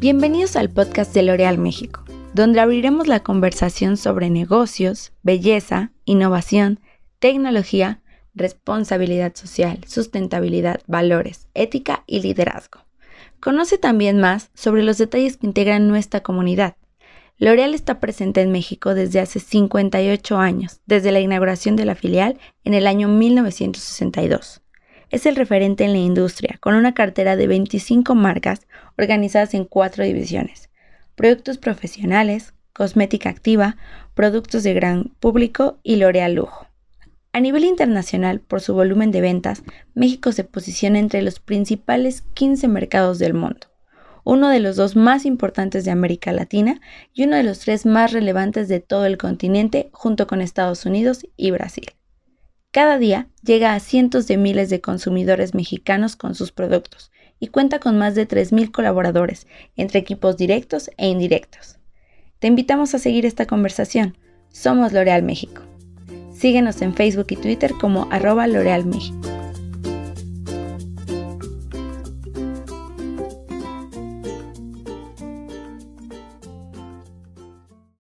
Bienvenidos al podcast de L'Oreal México, donde abriremos la conversación sobre negocios, belleza, innovación, tecnología, responsabilidad social, sustentabilidad, valores, ética y liderazgo. Conoce también más sobre los detalles que integran nuestra comunidad. L'Oreal está presente en México desde hace 58 años, desde la inauguración de la filial en el año 1962 es el referente en la industria, con una cartera de 25 marcas organizadas en cuatro divisiones. Productos profesionales, cosmética activa, productos de gran público y L'Oreal Lujo. A nivel internacional, por su volumen de ventas, México se posiciona entre los principales 15 mercados del mundo, uno de los dos más importantes de América Latina y uno de los tres más relevantes de todo el continente junto con Estados Unidos y Brasil. Cada día llega a cientos de miles de consumidores mexicanos con sus productos y cuenta con más de 3.000 colaboradores, entre equipos directos e indirectos. Te invitamos a seguir esta conversación. Somos L'Oreal México. Síguenos en Facebook y Twitter como arroba L'Oreal México.